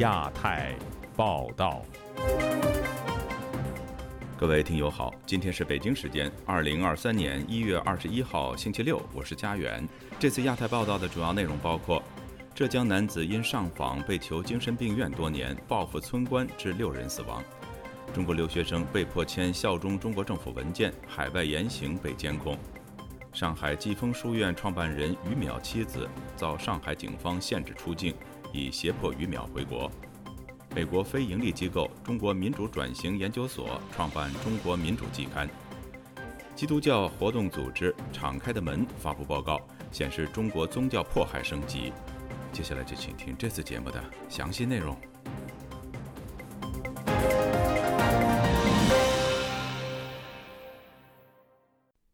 亚太报道。各位听友好，今天是北京时间二零二三年一月二十一号星期六，我是佳远。这次亚太报道的主要内容包括：浙江男子因上访被囚精神病院多年，报复村官致六人死亡；中国留学生被迫签效忠中国政府文件，海外言行被监控；上海季风书院创办人于淼妻子遭上海警方限制出境，以胁迫于淼回国。美国非营利机构中国民主转型研究所创办《中国民主季刊》。基督教活动组织“敞开的门”发布报告，显示中国宗教迫害升级。接下来就请听这次节目的详细内容。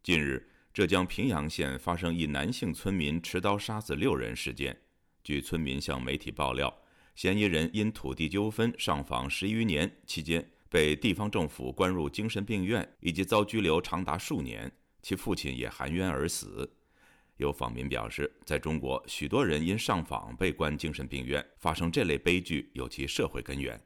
近日，浙江平阳县发生一男性村民持刀杀死六人事件。据村民向媒体爆料。嫌疑人因土地纠纷上访十余年，期间被地方政府关入精神病院，以及遭拘留长达数年。其父亲也含冤而死。有访民表示，在中国，许多人因上访被关精神病院，发生这类悲剧有其社会根源。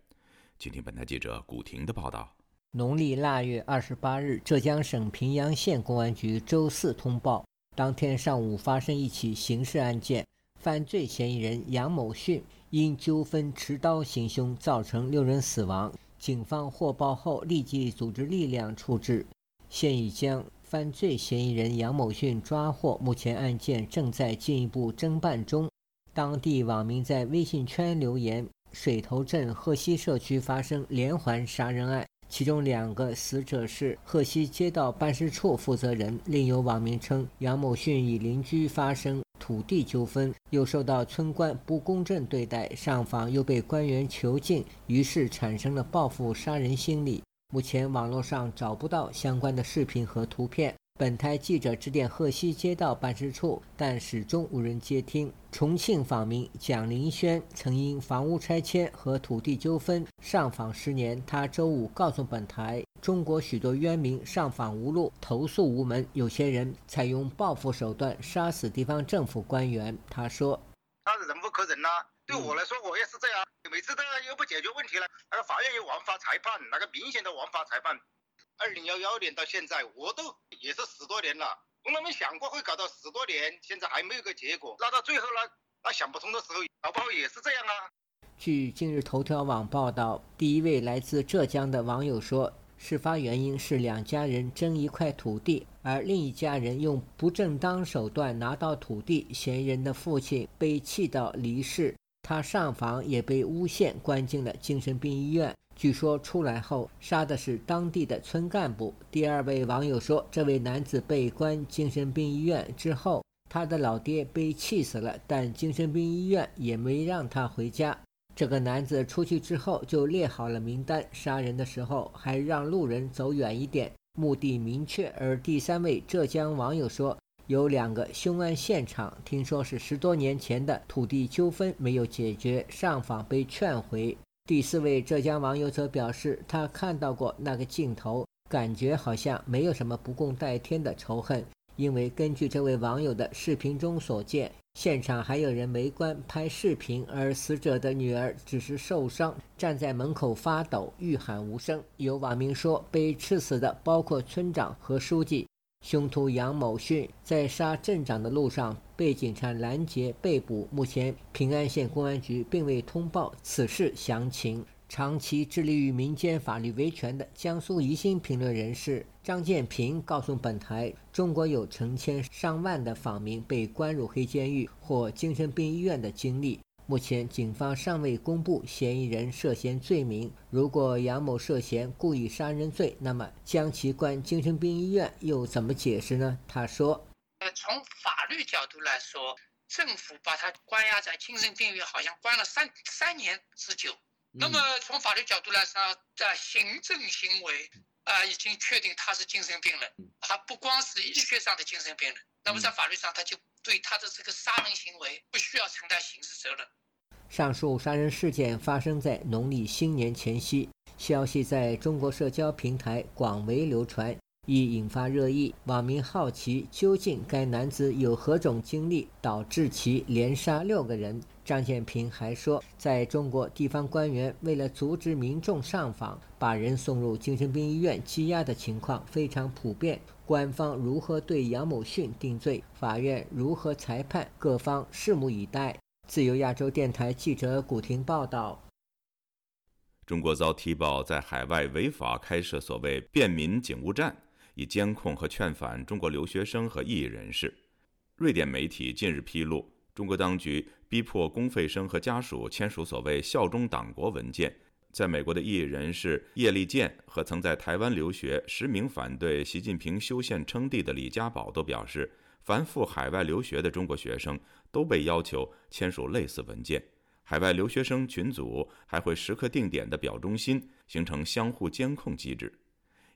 请听本台记者古婷的报道。农历腊月二十八日，浙江省平阳县公安局周四通报，当天上午发生一起刑事案件，犯罪嫌疑人杨某训。因纠纷持刀行凶，造成六人死亡。警方获报后立即组织力量处置，现已将犯罪嫌疑人杨某训抓获。目前案件正在进一步侦办中。当地网民在微信圈留言：“水头镇鹤溪社区发生连环杀人案，其中两个死者是鹤溪街道办事处负责人。”另有网民称，杨某训与邻居发生。土地纠纷，又受到村官不公正对待，上访又被官员囚禁，于是产生了报复杀人心理。目前网络上找不到相关的视频和图片。本台记者致电鹤溪街道办事处，但始终无人接听。重庆访民蒋林轩曾因房屋拆迁和土地纠纷上访十年，他周五告诉本台：“中国许多冤民上访无路，投诉无门，有些人采用报复手段杀死地方政府官员。”他说：“他是忍无可忍呐，对我来说我也是这样，每次都又不解决问题了，那个法院又枉法裁判，那个明显的枉法裁判。”二零幺幺年到现在，我都也是十多年了，从来没想过会搞到十多年，现在还没有个结果。那到最后呢？那想不通的时候，搞不好也是这样啊。据今日头条网报道，第一位来自浙江的网友说，事发原因是两家人争一块土地，而另一家人用不正当手段拿到土地，嫌疑人的父亲被气到离世，他上访也被诬陷，关进了精神病医院。据说出来后杀的是当地的村干部。第二位网友说，这位男子被关精神病医院之后，他的老爹被气死了，但精神病医院也没让他回家。这个男子出去之后就列好了名单，杀人的时候还让路人走远一点，目的明确。而第三位浙江网友说，有两个凶案现场，听说是十多年前的土地纠纷没有解决，上访被劝回。第四位浙江网友则表示，他看到过那个镜头，感觉好像没有什么不共戴天的仇恨，因为根据这位网友的视频中所见，现场还有人围观拍视频，而死者的女儿只是受伤，站在门口发抖，欲喊无声。有网民说，被刺死的包括村长和书记。凶徒杨某训在杀镇长的路上被警察拦截被捕。目前，平安县公安局并未通报此事详情。长期致力于民间法律维权的江苏宜兴评论人士张建平告诉本台：“中国有成千上万的访民被关入黑监狱或精神病医院的经历。”目前，警方尚未公布嫌疑人涉嫌罪名。如果杨某涉嫌故意杀人罪，那么将其关精神病医院又怎么解释呢？他说：“呃，从法律角度来说，政府把他关押在精神病院，好像关了三三年之久。那么从法律角度来说，在行政行为啊，已经确定他是精神病人，他不光是医学上的精神病人。那么在法律上，他就对他的这个杀人行为不需要承担刑事责任。”上述杀人事件发生在农历新年前夕，消息在中国社交平台广为流传，已引发热议。网民好奇，究竟该男子有何种经历导致其连杀六个人？张建平还说，在中国，地方官员为了阻止民众上访，把人送入精神病医院羁押的情况非常普遍。官方如何对杨某逊定罪，法院如何裁判，各方拭目以待。自由亚洲电台记者古婷报道。中国遭踢爆在海外违法开设所谓便民警务站，以监控和劝返中国留学生和异议人士。瑞典媒体近日披露。中国当局逼迫公费生和家属签署所谓“效忠党国”文件。在美国的异议人士叶利健和曾在台湾留学、实名反对习近平修宪称帝的李家宝都表示，凡赴海外留学的中国学生都被要求签署类似文件。海外留学生群组还会时刻定点的表忠心，形成相互监控机制。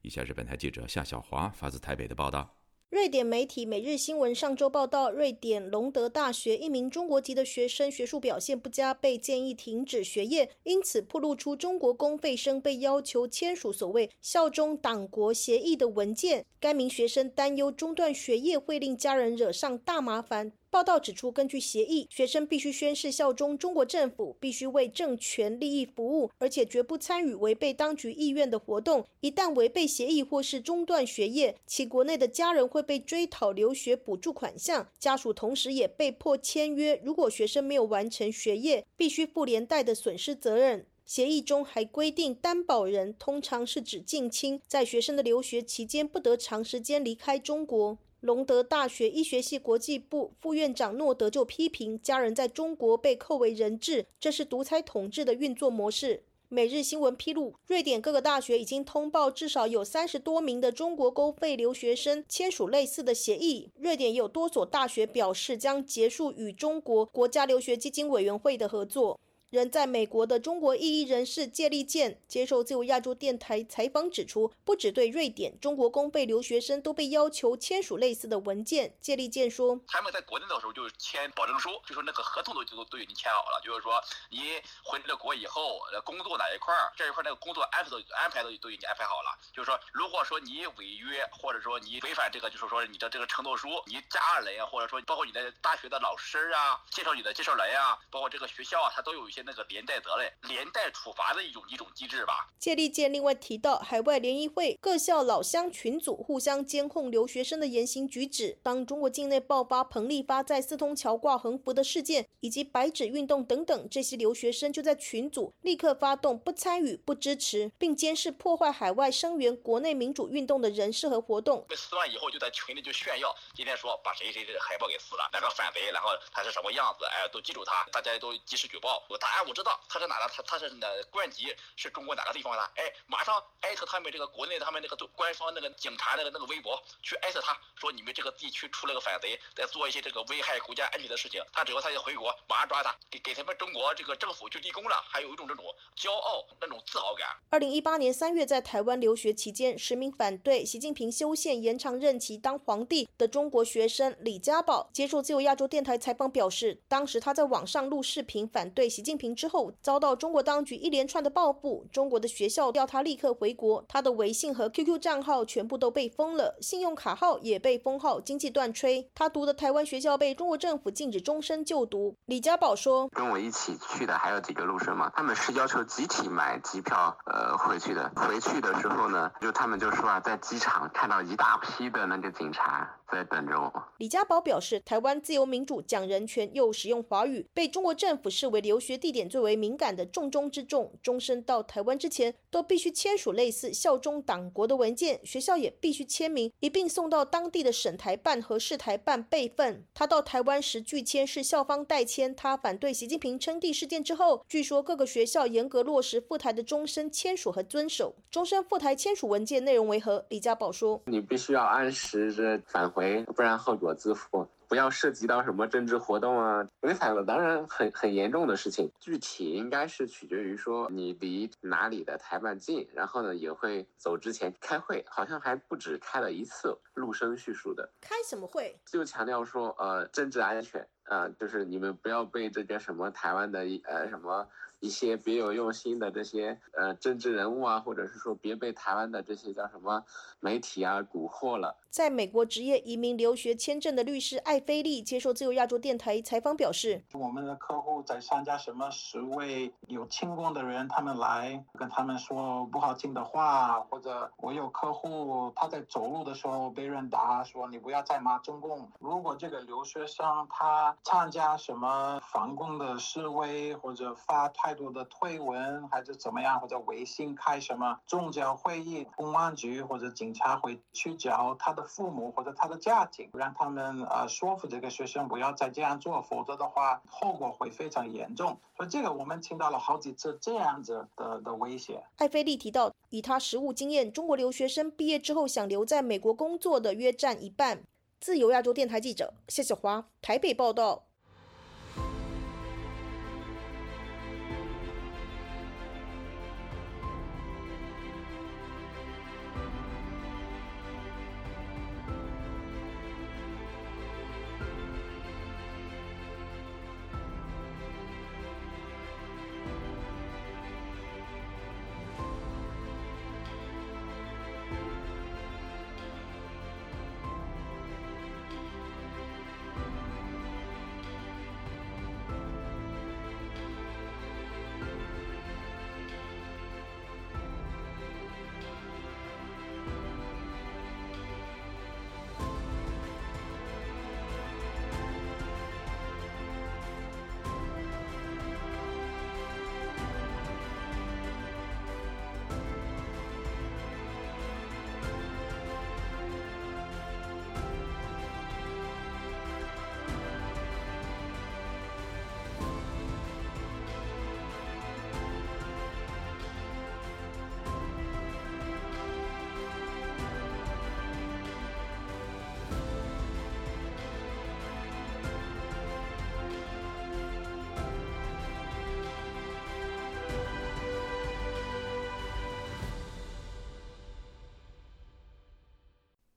以下是本台记者夏小华发自台北的报道。瑞典媒体《每日新闻》上周报道，瑞典隆德大学一名中国籍的学生学术表现不佳，被建议停止学业，因此曝露出中国公费生被要求签署所谓“效忠党国”协议的文件。该名学生担忧中断学业会令家人惹上大麻烦。报道指出，根据协议，学生必须宣誓效忠中国政府，必须为政权利益服务，而且绝不参与违背当局意愿的活动。一旦违背协议或是中断学业，其国内的家人会被追讨留学补助款项，家属同时也被迫签约，如果学生没有完成学业，必须负连带的损失责任。协议中还规定，担保人通常是指近亲，在学生的留学期间不得长时间离开中国。隆德大学医学系国际部副院长诺德就批评，家人在中国被扣为人质，这是独裁统治的运作模式。每日新闻披露，瑞典各个大学已经通报，至少有三十多名的中国公费留学生签署类似的协议。瑞典有多所大学表示将结束与中国国家留学基金委员会的合作。人在美国的中国异议人士谢立健接受自由亚洲电台采访指出，不只对瑞典，中国公费留学生都被要求签署类似的文件。谢立健说：“他们在国内的时候就签保证书，就说那个合同都都都已经签好了，就是说你回了国以后，工作哪一块儿，这一块那个工作安排都安排都都已经安排好了。就是说，如果说你违约，或者说你违反这个，就是说你的这个承诺书，你家人啊，或者说包括你的大学的老师啊，介绍你的介绍人啊，包括这个学校啊，他都有一些。”那个连带责任、连带处罚的一种一种机制吧。谢立健另外提到，海外联谊会、各校老乡群组互相监控留学生的言行举止。当中国境内爆发彭丽发在四通桥挂横幅的事件，以及白纸运动等等，这些留学生就在群组立刻发动不参与、不支持，并监视破坏海外声援国内民主运动的人士和活动。被撕完以后，就在群里就炫耀，今天说把谁谁谁海报给撕了，哪个反贼，然后他是什么样子，哎，都记住他，大家都及时举报。我答案我知道他是哪的，他他是哪官籍是中国哪个地方的？哎，马上艾特他们这个国内他们那个官方那个警察那个那个微博去艾特他，说你们这个地区出了个反贼，在做一些这个危害国家安全的事情。他只要他一回国，马上抓他，给给他们中国这个政府就立功了，还有一种这种骄傲那种自豪感。二零一八年三月在台湾留学期间，实名反对习近平修宪延长任期当皇帝的中国学生李家宝接受自由亚洲电台采访表示，当时他在网上录视频反对习近平之后。遭到中国当局一连串的报复，中国的学校要他立刻回国，他的微信和 QQ 账号全部都被封了，信用卡号也被封号，经济断炊。他读的台湾学校被中国政府禁止终身就读。李家宝说：“跟我一起去的还有几个陆生嘛，他们是要求集体买机票，呃，回去的。回去的时候呢，就他们就说啊，在机场看到一大批的那个警察在等着我。”李家宝表示，台湾自由民主、讲人权又使用华语，被中国政府视为留学地点最为。敏感的重中之重，终身到台湾之前都必须签署类似效忠党国的文件，学校也必须签名，一并送到当地的省台办和市台办备份。他到台湾时拒签是校方代签。他反对习近平称帝事件之后，据说各个学校严格落实赴台的终身签署和遵守。终身赴台签署文件内容为何？李家宝说：“你必须要按时的返回，不然后果自负。”不要涉及到什么政治活动啊，违反了当然很很严重的事情。具体应该是取决于说你离哪里的台办近，然后呢也会走之前开会，好像还不止开了一次。陆生叙述的开什么会？就强调说呃政治安全啊，就是你们不要被这个什么台湾的呃什么。一些别有用心的这些呃政治人物啊，或者是说别被台湾的这些叫什么媒体啊蛊惑了。在美国职业移民留学签证的律师艾菲利接受自由亚洲电台采访表示：“我们的客户在参加什么十位有轻功的人，他们来跟他们说不好听的话，或者我有客户他在走路的时候被人打，说你不要再骂中共。如果这个留学生他参加什么反共的示威，或者发太多的推文，还是怎么样，或者微信开什么宗教会议，公安局或者警察会去找他的。”父母或者他的家庭，让他们呃说服这个学生不要再这样做，否则的话后果会非常严重。所以这个我们听到了好几次这样子的的威胁。艾菲利提到，以他实务经验，中国留学生毕业之后想留在美国工作的约占一半。自由亚洲电台记者谢小华台北报道。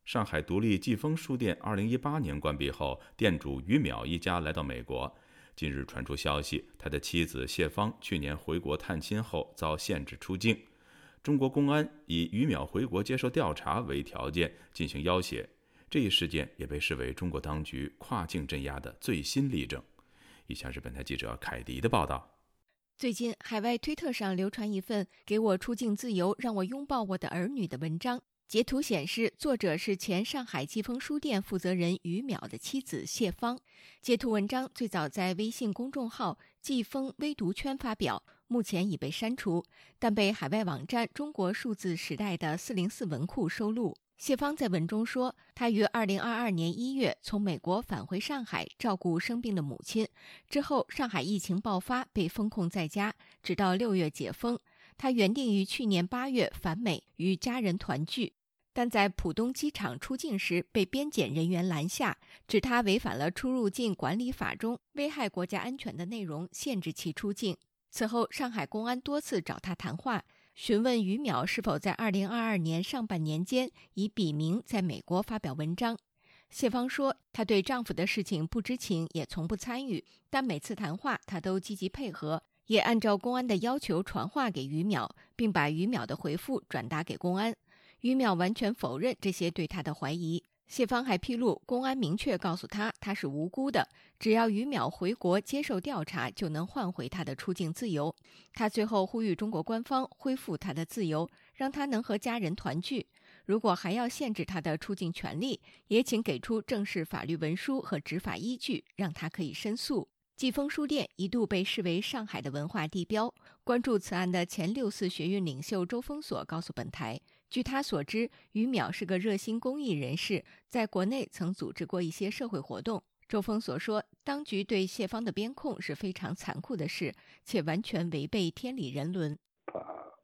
上海独立季风书店2018年关闭后，店主于淼一家来到美国。近日传出消息，他的妻子谢芳去年回国探亲后遭限制出境，中国公安以于淼回国接受调查为条件进行要挟。这一事件也被视为中国当局跨境镇压的最新例证。以下是本台记者凯迪的报道。最近，海外推特上流传一份“给我出境自由，让我拥抱我的儿女”的文章。截图显示，作者是前上海季风书店负责人于淼的妻子谢芳。截图文章最早在微信公众号“季风微读圈”发表，目前已被删除，但被海外网站“中国数字时代”的四零四文库收录。谢芳在文中说，她于二零二二年一月从美国返回上海照顾生病的母亲，之后上海疫情爆发，被封控在家，直到六月解封。她原定于去年八月返美与家人团聚。但在浦东机场出境时被边检人员拦下，指他违反了出入境管理法中危害国家安全的内容，限制其出境。此后，上海公安多次找他谈话，询问于淼是否在2022年上半年间以笔名在美国发表文章。谢芳说，她对丈夫的事情不知情，也从不参与，但每次谈话她都积极配合，也按照公安的要求传话给于淼，并把于淼的回复转达给公安。于淼完全否认这些对他的怀疑。谢芳还披露，公安明确告诉他，他是无辜的，只要于淼回国接受调查，就能换回他的出境自由。他最后呼吁中国官方恢复他的自由，让他能和家人团聚。如果还要限制他的出境权利，也请给出正式法律文书和执法依据，让他可以申诉。季风书店一度被视为上海的文化地标。关注此案的前六四学运领袖周峰锁告诉本台。据他所知，于淼是个热心公益人士，在国内曾组织过一些社会活动。周峰所说，当局对谢芳的边控是非常残酷的事，且完全违背天理人伦。把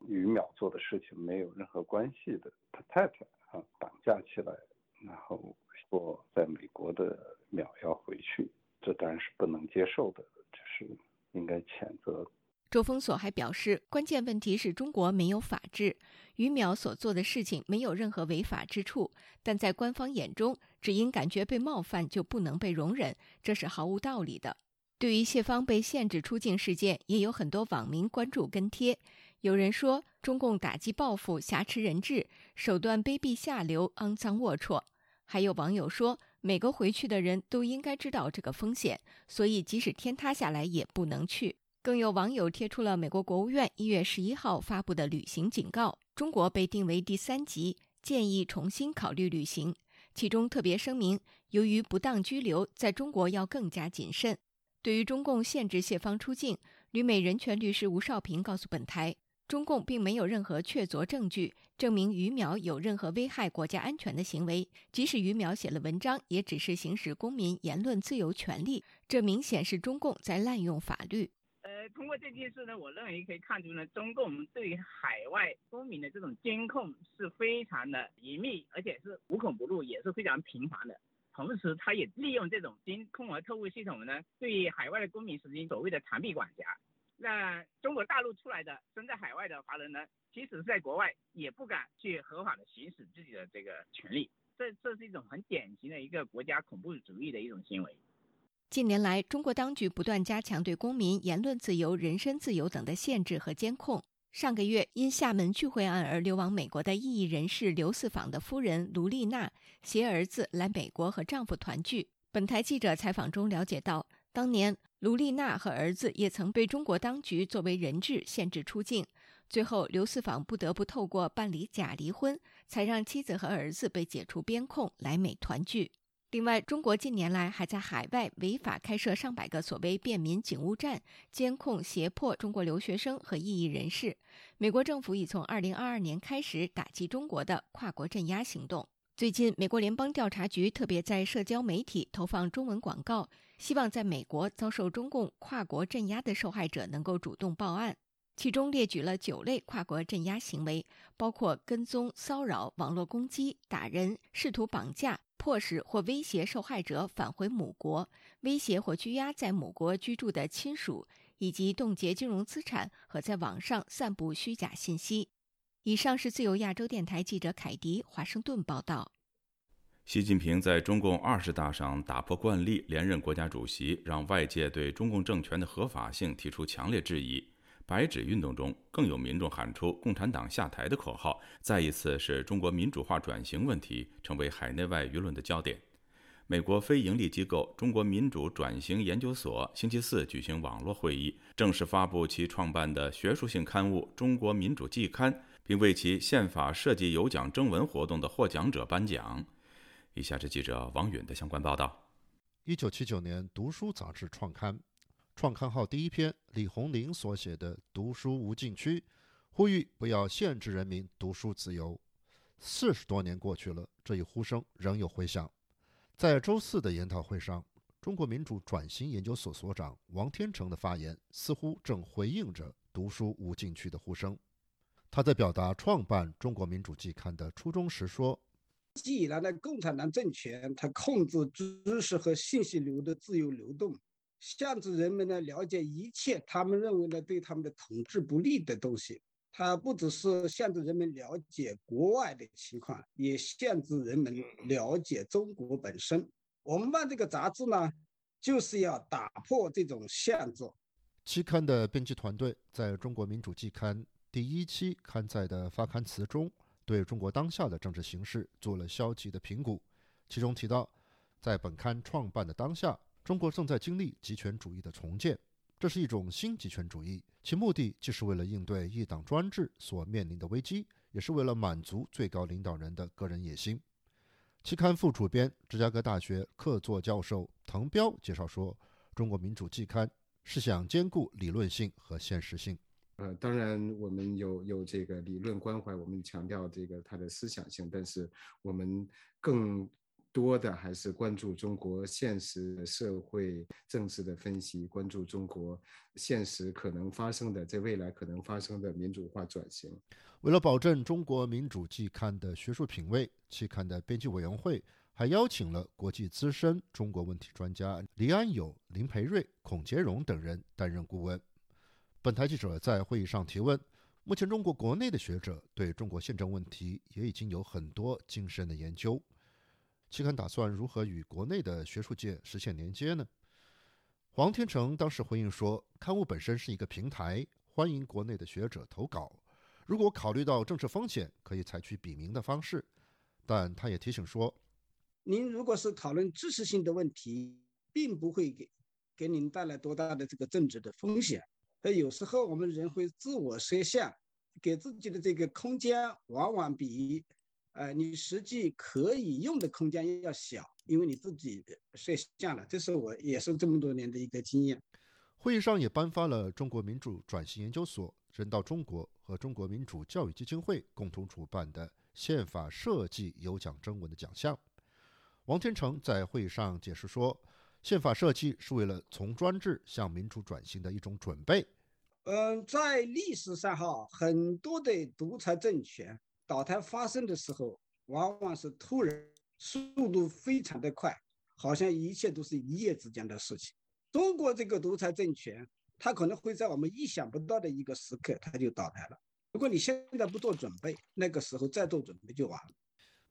于淼做的事情没有任何关系的他太太啊绑架起来，然后说在美国的淼要回去，这当然是不能接受的，这是应该谴责。周峰所还表示，关键问题是中国没有法治，于淼所做的事情没有任何违法之处，但在官方眼中，只因感觉被冒犯就不能被容忍，这是毫无道理的。对于谢芳被限制出境事件，也有很多网民关注跟帖。有人说，中共打击报复，挟持人质，手段卑鄙下流、肮脏龌龊。还有网友说，每个回去的人都应该知道这个风险，所以即使天塌下来也不能去。更有网友贴出了美国国务院一月十一号发布的旅行警告，中国被定为第三级，建议重新考虑旅行。其中特别声明，由于不当拘留，在中国要更加谨慎。对于中共限制谢芳出境，旅美人权律师吴少平告诉本台。中共并没有任何确凿证据证明于淼有任何危害国家安全的行为。即使于淼写了文章，也只是行使公民言论自由权利。这明显是中共在滥用法律。通过这件事呢，我认为可以看出呢，中共对于海外公民的这种监控是非常的严密，而且是无孔不入，也是非常频繁的。同时，他也利用这种监控和特务系统呢，对海外的公民实行所谓的长臂管辖。那中国大陆出来的身在海外的华人呢，即使是在国外，也不敢去合法的行使自己的这个权利。这这是一种很典型的一个国家恐怖主义的一种行为。近年来，中国当局不断加强对公民言论自由、人身自由等的限制和监控。上个月，因厦门聚会案而流亡美国的异议人士刘四访的夫人卢丽娜携儿子来美国和丈夫团聚。本台记者采访中了解到，当年。卢丽娜和儿子也曾被中国当局作为人质限制出境，最后刘四访不得不透过办理假离婚，才让妻子和儿子被解除边控来美团聚。另外，中国近年来还在海外违法开设上百个所谓便民警务站，监控胁迫中国留学生和异议人士。美国政府已从2022年开始打击中国的跨国镇压行动。最近，美国联邦调查局特别在社交媒体投放中文广告。希望在美国遭受中共跨国镇压的受害者能够主动报案，其中列举了九类跨国镇压行为，包括跟踪、骚扰、网络攻击、打人、试图绑架、迫使或威胁受害者返回母国、威胁或拘押在母国居住的亲属，以及冻结金融资产和在网上散布虚假信息。以上是自由亚洲电台记者凯迪华盛顿报道。习近平在中共二十大上打破惯例，连任国家主席，让外界对中共政权的合法性提出强烈质疑。白纸运动中，更有民众喊出“共产党下台”的口号，再一次使中国民主化转型问题成为海内外舆论的焦点。美国非营利机构中国民主转型研究所星期四举行网络会议，正式发布其创办的学术性刊物《中国民主季刊》，并为其宪法设计有奖征文活动的获奖者颁奖。以下是记者王允的相关报道。一九七九年，《读书》杂志创刊，创刊号第一篇，李洪林所写的《读书无禁区》，呼吁不要限制人民读书自由。四十多年过去了，这一呼声仍有回响。在周四的研讨会上，中国民主转型研究所所长王天成的发言似乎正回应着“读书无禁区”的呼声。他在表达创办《中国民主季刊》的初衷时说。既然呢，共产党政权它控制知识和信息流的自由流动，限制人们呢了解一切他们认为呢对他们的统治不利的东西。它不只是限制人们了解国外的情况，也限制人们了解中国本身。我们办这个杂志呢，就是要打破这种限制。期刊的编辑团队在中国民主季刊第一期刊载的发刊词中。对中国当下的政治形势做了消极的评估，其中提到，在本刊创办的当下，中国正在经历极权主义的重建，这是一种新极权主义，其目的既是为了应对一党专制所面临的危机，也是为了满足最高领导人的个人野心。期刊副主编、芝加哥大学客座教授滕彪介绍说：“中国民主季刊是想兼顾理论性和现实性。”呃，当然，我们有有这个理论关怀，我们强调这个它的思想性，但是我们更多的还是关注中国现实社会政治的分析，关注中国现实可能发生的，在未来可能发生的民主化转型。为了保证中国民主季刊的学术品位，期刊的编辑委员会还邀请了国际资深中国问题专家黎安友、林培瑞、孔杰荣等人担任顾问。本台记者在会议上提问：目前中国国内的学者对中国宪政问题也已经有很多精深的研究，期刊打算如何与国内的学术界实现连接呢？黄天成当时回应说：“刊物本身是一个平台，欢迎国内的学者投稿。如果考虑到政治风险，可以采取笔名的方式。”但他也提醒说：“您如果是讨论知识性的问题，并不会给给您带来多大的这个政治的风险。而有时候我们人会自我设限，给自己的这个空间往往比呃你实际可以用的空间要小。”因为你自己设限了，这是我也是这么多年的一个经验。会议上也颁发了中国民主转型研究所、人道中国和中国民主教育基金会共同主办的宪法设计有奖征文的奖项。王天成在会议上解释说，宪法设计是为了从专制向民主转型的一种准备。嗯，在历史上哈，很多的独裁政权倒台发生的时候，往往是突然。速度非常的快，好像一切都是一夜之间的事情。中国这个独裁政权，它可能会在我们意想不到的一个时刻，它就倒台了。如果你现在不做准备，那个时候再做准备就晚了。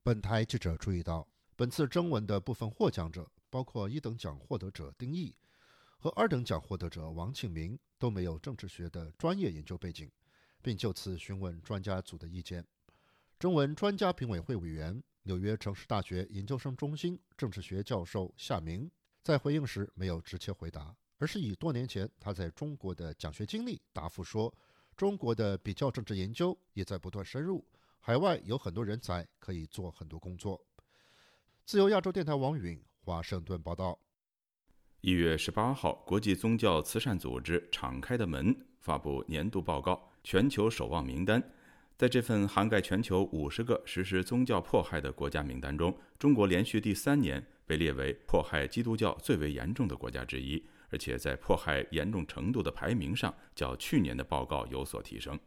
本台记者注意到，本次征文的部分获奖者，包括一等奖获得者丁毅和二等奖获得者王庆明，都没有政治学的专业研究背景，并就此询问专家组的意见。中文专家评委会委员。纽约城市大学研究生中心政治学教授夏明在回应时没有直接回答，而是以多年前他在中国的讲学经历答复说：“中国的比较政治研究也在不断深入，海外有很多人才可以做很多工作。”自由亚洲电台王允华盛顿报道。一月十八号，国际宗教慈善组织“敞开的门”发布年度报告全球守望名单。在这份涵盖全球五十个实施宗教迫害的国家名单中，中国连续第三年被列为迫害基督教最为严重的国家之一，而且在迫害严重程度的排名上，较去年的报告有所提升。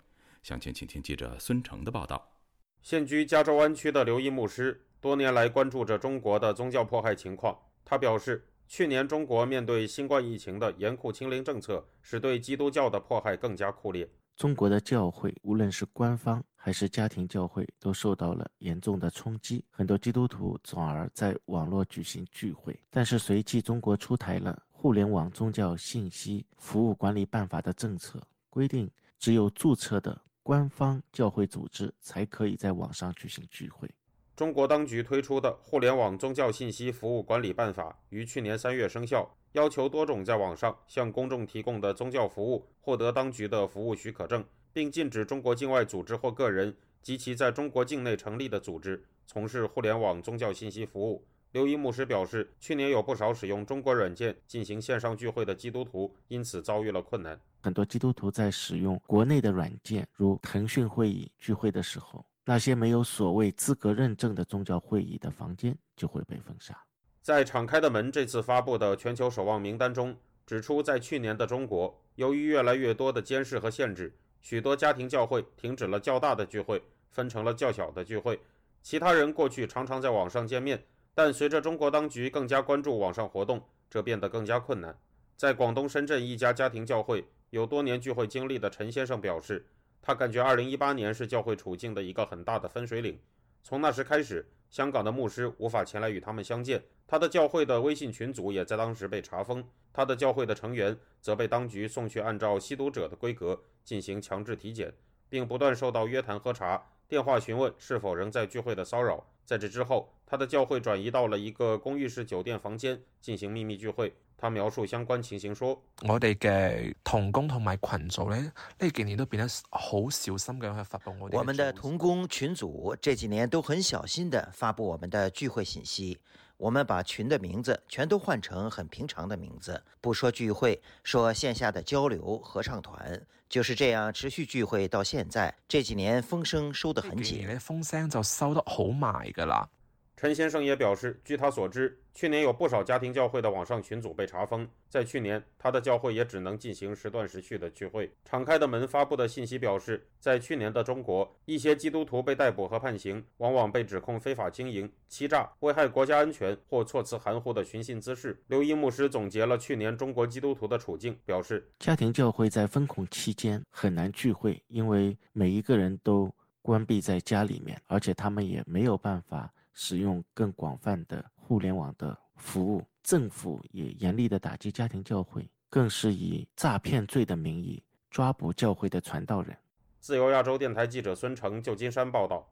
详情，请听记者孙成的报道。现居加州湾区的刘一牧师多年来关注着中国的宗教迫害情况。他表示，去年中国面对新冠疫情的严酷清零政策，使对基督教的迫害更加酷烈。中国的教会，无论是官方还是家庭教会，都受到了严重的冲击。很多基督徒转而在网络举行聚会。但是，随即中国出台了《互联网宗教信息服务管理办法》的政策，规定只有注册的官方教会组织才可以在网上举行聚会。中国当局推出的《互联网宗教信息服务管理办法》于去年三月生效。要求多种在网上向公众提供的宗教服务获得当局的服务许可证，并禁止中国境外组织或个人及其在中国境内成立的组织从事互联网宗教信息服务。刘一牧师表示，去年有不少使用中国软件进行线上聚会的基督徒因此遭遇了困难。很多基督徒在使用国内的软件，如腾讯会议聚会的时候，那些没有所谓资格认证的宗教会议的房间就会被封杀。在敞开的门这次发布的全球守望名单中指出，在去年的中国，由于越来越多的监视和限制，许多家庭教会停止了较大的聚会，分成了较小的聚会。其他人过去常常在网上见面，但随着中国当局更加关注网上活动，这变得更加困难。在广东深圳一家家庭教会有多年聚会经历的陈先生表示，他感觉2018年是教会处境的一个很大的分水岭。从那时开始，香港的牧师无法前来与他们相见。他的教会的微信群组也在当时被查封，他的教会的成员则被当局送去按照吸毒者的规格进行强制体检，并不断受到约谈喝茶、电话询问是否仍在聚会的骚扰。在这之后，他的教会转移到了一个公寓式酒店房间进行秘密聚会。他描述相关情形说：“我哋嘅同工同埋群组呢，呢几年都变得好小心嘅去发布我哋。我们的同工群组这几年都很小心地发布我们的聚会信息。”我们把群的名字全都换成很平常的名字，不说聚会，说线下的交流合唱团，就是这样持续聚会到现在。这几年风声收得很紧，风声就收得好埋噶啦。陈先生也表示，据他所知，去年有不少家庭教会的网上群组被查封。在去年，他的教会也只能进行时断时续的聚会。敞开的门发布的信息表示，在去年的中国，一些基督徒被逮捕和判刑，往往被指控非法经营、欺诈、危害国家安全或措辞含糊的寻衅滋事。刘一牧师总结了去年中国基督徒的处境，表示，家庭教会在封控期间很难聚会，因为每一个人都关闭在家里面，而且他们也没有办法。使用更广泛的互联网的服务，政府也严厉的打击家庭教会，更是以诈骗罪的名义抓捕教会的传道人。自由亚洲电台记者孙成，旧金山报道。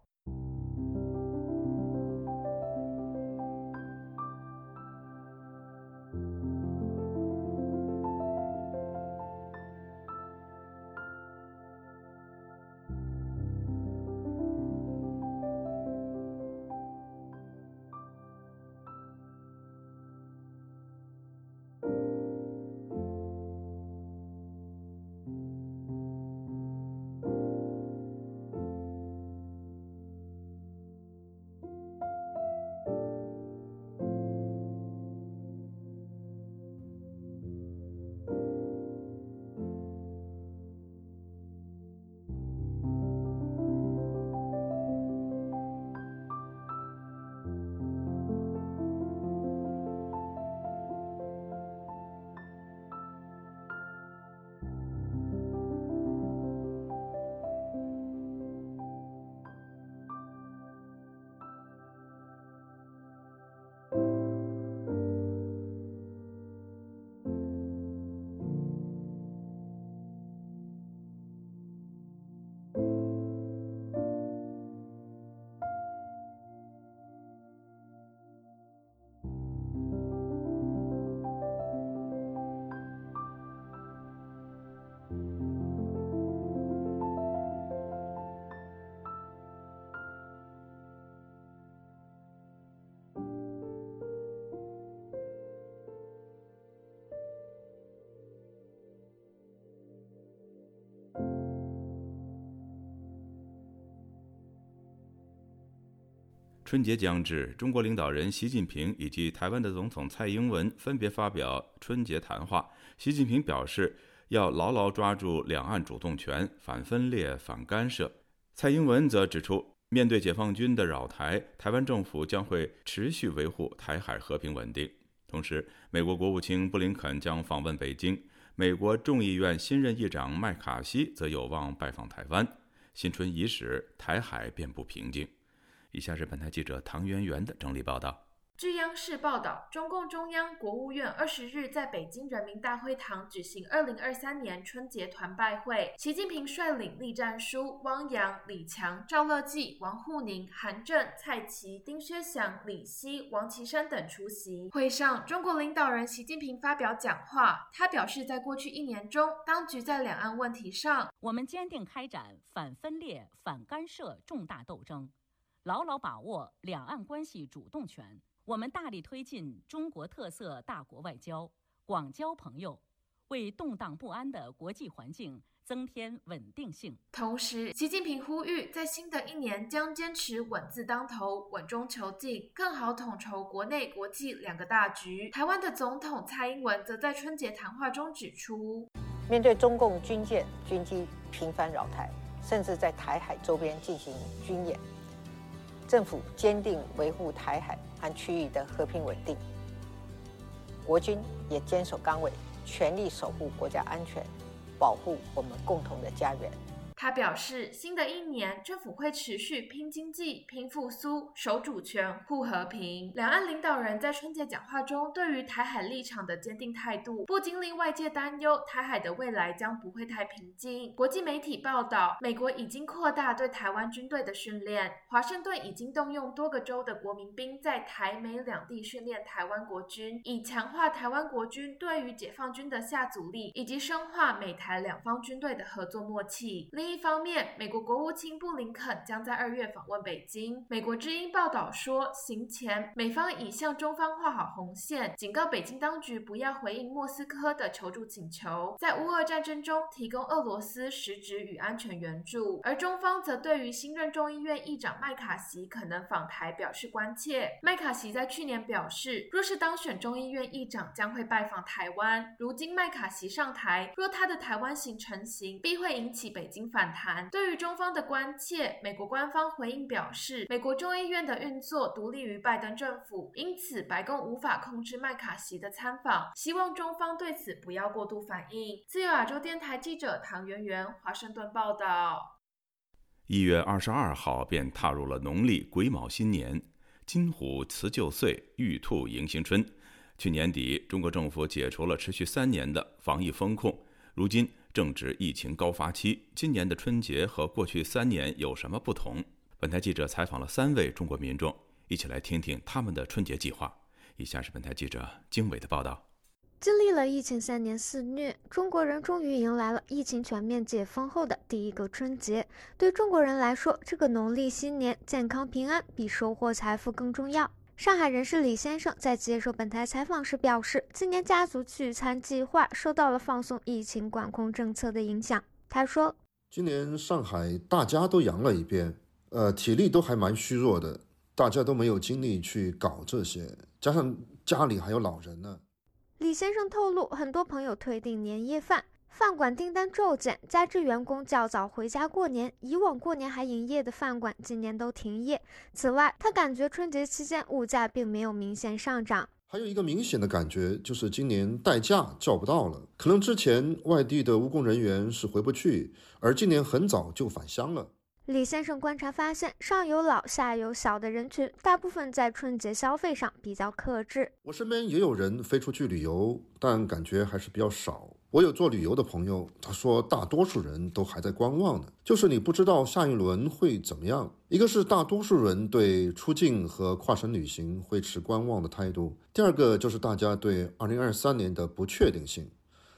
春节将至，中国领导人习近平以及台湾的总统蔡英文分别发表春节谈话。习近平表示，要牢牢抓住两岸主动权，反分裂、反干涉。蔡英文则指出，面对解放军的扰台，台湾政府将会持续维护台海和平稳定。同时，美国国务卿布林肯将访问北京，美国众议院新任议长麦卡锡则有望拜访台湾。新春伊始，台海便不平静。以下是本台记者唐媛媛的整理报道。据央视报道，中共中央、国务院二十日在北京人民大会堂举行二零二三年春节团拜会，习近平率领栗战书、汪洋、李强、赵乐际、王沪宁、韩正、蔡奇、丁薛祥、李希、王岐山等出席。会上，中国领导人习近平发表讲话，他表示，在过去一年中，当局在两岸问题上，我们坚定开展反分裂、反干涉重大斗争。牢牢把握两岸关系主动权，我们大力推进中国特色大国外交，广交朋友，为动荡不安的国际环境增添稳定性。同时，习近平呼吁，在新的一年将坚持稳字当头、稳中求进，更好统筹国内国际两个大局。台湾的总统蔡英文则在春节谈话中指出，面对中共军舰、军机频繁扰台，甚至在台海周边进行军演。政府坚定维护台海和区域的和平稳定，国军也坚守岗位，全力守护国家安全，保护我们共同的家园。他表示，新的一年，政府会持续拼经济、拼复苏、守主权、护和平。两岸领导人在春节讲话中对于台海立场的坚定态度，不禁令外界担忧，台海的未来将不会太平静。国际媒体报道，美国已经扩大对台湾军队的训练，华盛顿已经动用多个州的国民兵在台美两地训练台湾国军，以强化台湾国军对于解放军的下阻力，以及深化美台两方军队的合作默契。另一方面，美国国务卿布林肯将在二月访问北京。美国之音报道说，行前美方已向中方画好红线，警告北京当局不要回应莫斯科的求助请求，在乌俄战争中提供俄罗斯实质与安全援助。而中方则对于新任众议院议长麦卡锡可能访台表示关切。麦卡锡在去年表示，若是当选众议院议长，将会拜访台湾。如今麦卡锡上台，若他的台湾行成行，必会引起北京反。弹对于中方的关切，美国官方回应表示，美国众议院的运作独立于拜登政府，因此白宫无法控制麦卡锡的参访，希望中方对此不要过度反应。自由亚洲电台记者唐媛媛华盛顿报道。一月二十二号便踏入了农历癸卯新年，金虎辞旧岁，玉兔迎新春。去年底，中国政府解除了持续三年的防疫风控，如今正值疫情高发期。今年的春节和过去三年有什么不同？本台记者采访了三位中国民众，一起来听听他们的春节计划。以下是本台记者经纬的报道。经历了疫情三年肆虐，中国人终于迎来了疫情全面解封后的第一个春节。对中国人来说，这个农历新年健康平安比收获财富更重要。上海人士李先生在接受本台采访时表示，今年家族聚餐计划受到了放松疫情管控政策的影响。他说：“今年上海大家都阳了一遍，呃，体力都还蛮虚弱的，大家都没有精力去搞这些，加上家里还有老人呢。”李先生透露，很多朋友退订年夜饭，饭馆订单骤减，加之员工较早回家过年，以往过年还营业的饭馆今年都停业。此外，他感觉春节期间物价并没有明显上涨。还有一个明显的感觉就是今年代驾叫不到了，可能之前外地的务工人员是回不去，而今年很早就返乡了。李先生观察发现，上有老下有小的人群，大部分在春节消费上比较克制。我身边也有人飞出去旅游，但感觉还是比较少。我有做旅游的朋友，他说大多数人都还在观望呢，就是你不知道下一轮会怎么样。一个是大多数人对出境和跨省旅行会持观望的态度，第二个就是大家对2023年的不确定性，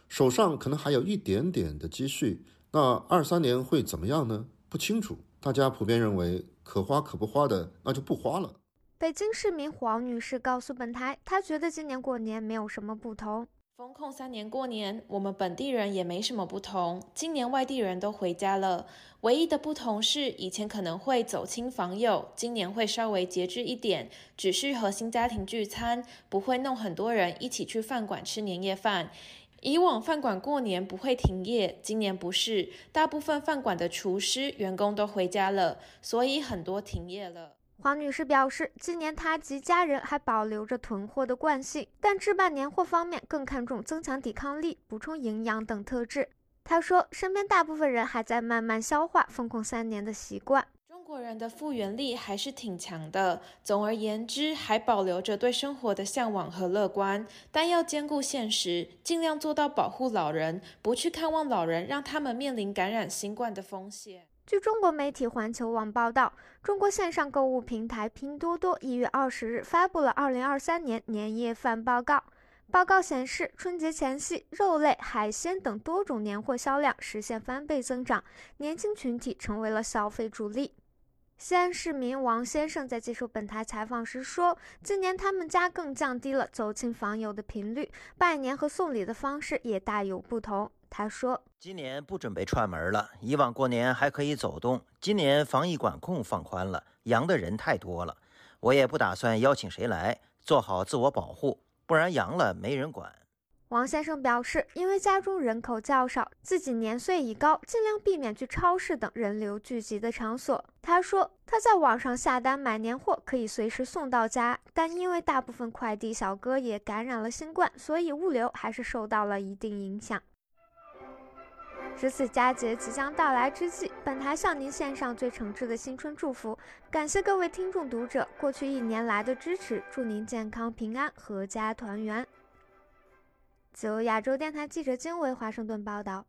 手上可能还有一点点的积蓄，那23年会怎么样呢？不清楚，大家普遍认为可花可不花的，那就不花了。北京市民黄女士告诉本台，她觉得今年过年没有什么不同。封控三年过年，我们本地人也没什么不同。今年外地人都回家了，唯一的不同是以前可能会走亲访友，今年会稍微节制一点，只是核心家庭聚餐，不会弄很多人一起去饭馆吃年夜饭。以往饭馆过年不会停业，今年不是，大部分饭馆的厨师、员工都回家了，所以很多停业了。黄女士表示，今年她及家人还保留着囤货的惯性，但置办年货方面更看重增强抵抗力、补充营养等特质。她说，身边大部分人还在慢慢消化封控三年的习惯。中国人的复原力还是挺强的。总而言之，还保留着对生活的向往和乐观，但要兼顾现实，尽量做到保护老人，不去看望老人，让他们面临感染新冠的风险。据中国媒体环球网报道，中国线上购物平台拼多多一月二十日发布了二零二三年年夜饭报告。报告显示，春节前夕，肉类、海鲜等多种年货销量实现翻倍增长，年轻群体成为了消费主力。西安市民王先生在接受本台采访时说：“今年他们家更降低了走亲访友的频率，拜年和送礼的方式也大有不同。”他说：“今年不准备串门了，以往过年还可以走动，今年防疫管控放宽了，阳的人太多了，我也不打算邀请谁来，做好自我保护，不然阳了没人管。”王先生表示，因为家中人口较少，自己年岁已高，尽量避免去超市等人流聚集的场所。他说，他在网上下单买年货可以随时送到家，但因为大部分快递小哥也感染了新冠，所以物流还是受到了一定影响。值此佳节即将到来之际，本台向您献上最诚挚的新春祝福，感谢各位听众读者过去一年来的支持，祝您健康平安，阖家团圆。九亚洲电台记者金维华盛顿报道。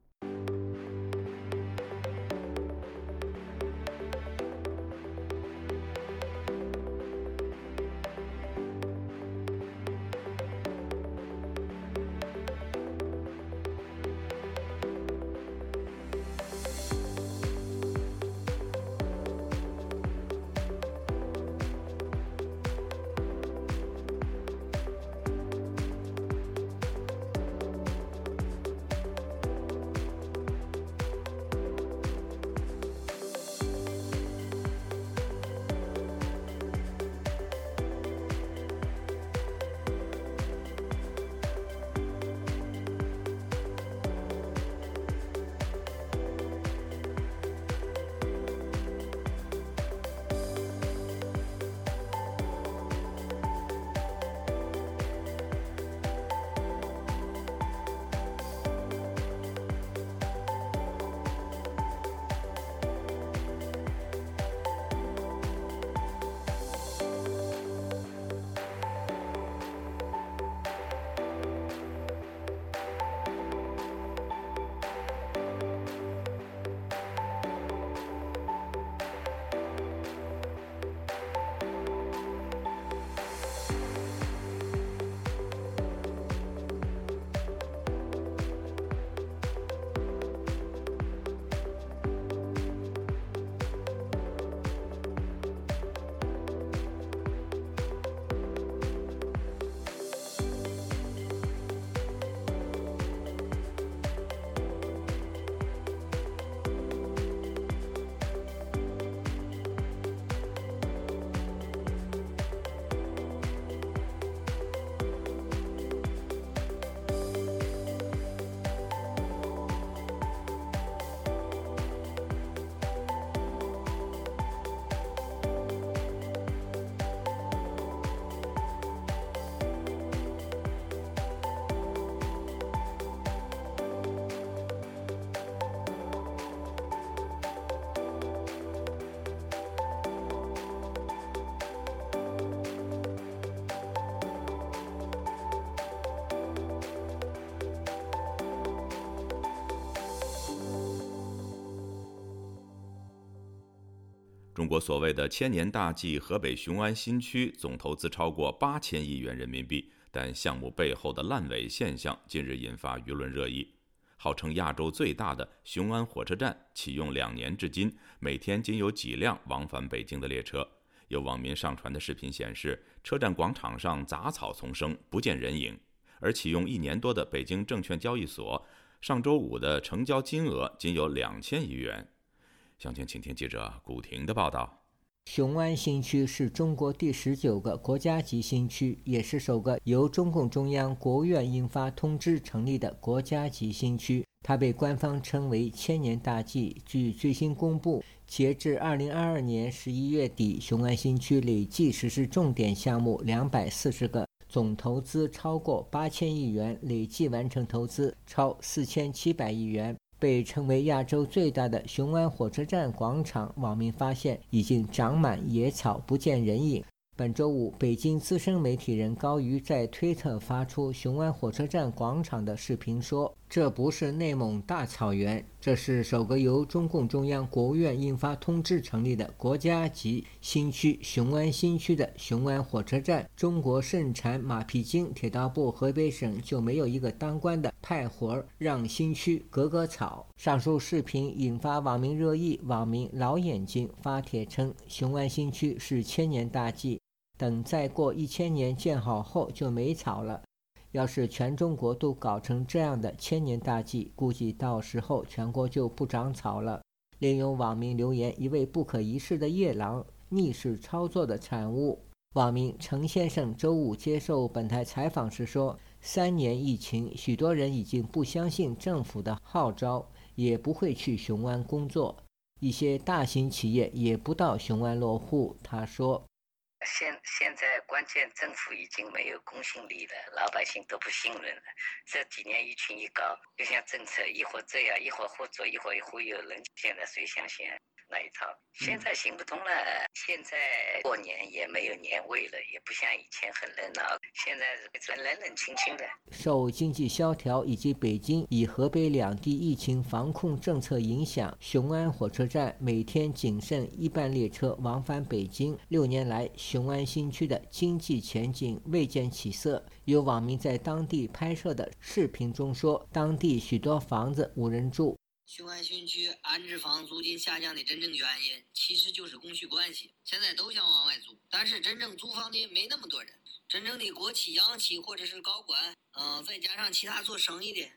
中国所谓的千年大计河北雄安新区总投资超过八千亿元人民币，但项目背后的烂尾现象近日引发舆论热议。号称亚洲最大的雄安火车站启用两年至今，每天仅有几辆往返北京的列车。有网民上传的视频显示，车站广场上杂草丛生，不见人影。而启用一年多的北京证券交易所，上周五的成交金额仅有两千亿元。详情，请听记者古婷的报道。雄安新区是中国第十九个国家级新区，也是首个由中共中央、国务院印发通知成立的国家级新区。它被官方称为“千年大计”。据最新公布，截至二零二二年十一月底，雄安新区累计实施重点项目两百四十个，总投资超过八千亿元，累计完成投资超四千七百亿元。被称为亚洲最大的雄安火车站广场，网民发现已经长满野草，不见人影。本周五，北京资深媒体人高瑜在推特发出雄安火车站广场的视频，说：“这不是内蒙大草原，这是首个由中共中央、国务院印发通知成立的国家级新区——雄安新区的雄安火车站。中国盛产马屁精，铁道部河北省就没有一个当官的派活儿让新区割割草。”上述视频引发网民热议，网民老眼睛发帖称：“雄安新区是千年大计。”等再过一千年建好后就没草了。要是全中国都搞成这样的千年大计，估计到时候全国就不长草了。另有网民留言：“一位不可一世的夜郎，逆势操作的产物。”网民程先生周五接受本台采访时说：“三年疫情，许多人已经不相信政府的号召，也不会去雄安工作，一些大型企业也不到雄安落户。”他说。现现在关键政府已经没有公信力了，老百姓都不信任了。这几年疫情一搞，就像政策一会这样，一会儿或左，一会忽悠人，现在谁相信？那一套现在行不通了。现在过年也没有年味了，也不像以前很热闹。现在冷冷清清的。受经济萧条以及北京以河北两地疫情防控政策影响，雄安火车站每天仅剩一班列车往返北京。六年来，雄安新区的经济前景未见起色。有网民在当地拍摄的视频中说，当地许多房子无人住。雄安新区安置房租金下降的真正原因，其实就是供需关系。现在都想往外租，但是真正租房的没那么多人。真正的国企、央企或者是高管，嗯，再加上其他做生意的，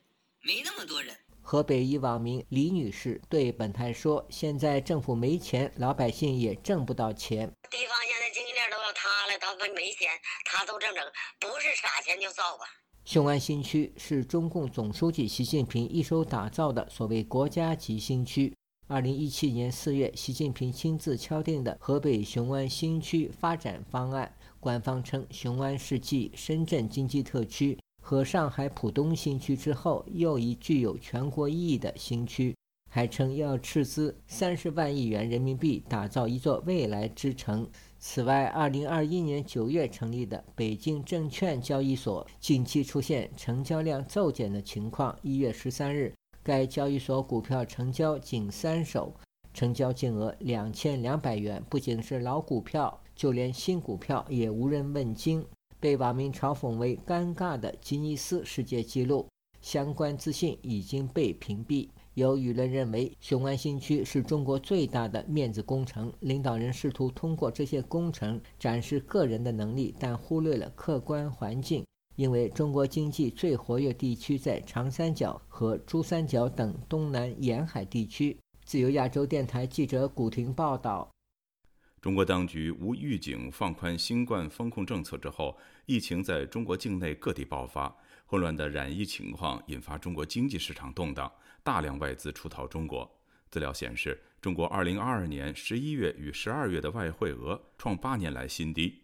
没那么多人。河北一网民李女士对本台说：“现在政府没钱，老百姓也挣不到钱。地方现在经济链都要塌了，他们没钱，他都挣挣，不是傻钱就造吧。”雄安新区是中共总书记习近平一手打造的所谓国家级新区。二零一七年四月，习近平亲自敲定的河北雄安新区发展方案，官方称雄安是继深圳经济特区和上海浦东新区之后又一具有全国意义的新区，还称要斥资三十万亿元人民币打造一座未来之城。此外，2021年9月成立的北京证券交易所近期出现成交量骤减的情况。1月13日，该交易所股票成交仅三手，成交金额两千两百元。不仅是老股票，就连新股票也无人问津，被网民嘲讽为“尴尬的吉尼斯世界纪录”。相关资讯已经被屏蔽。有舆论认为，雄安新区是中国最大的面子工程。领导人试图通过这些工程展示个人的能力，但忽略了客观环境。因为中国经济最活跃地区在长三角和珠三角等东南沿海地区。自由亚洲电台记者古婷报道：中国当局无预警放宽新冠封控政策之后，疫情在中国境内各地爆发，混乱的染疫情况引发中国经济市场动荡。大量外资出逃中国。资料显示，中国2022年11月与12月的外汇额创八年来新低。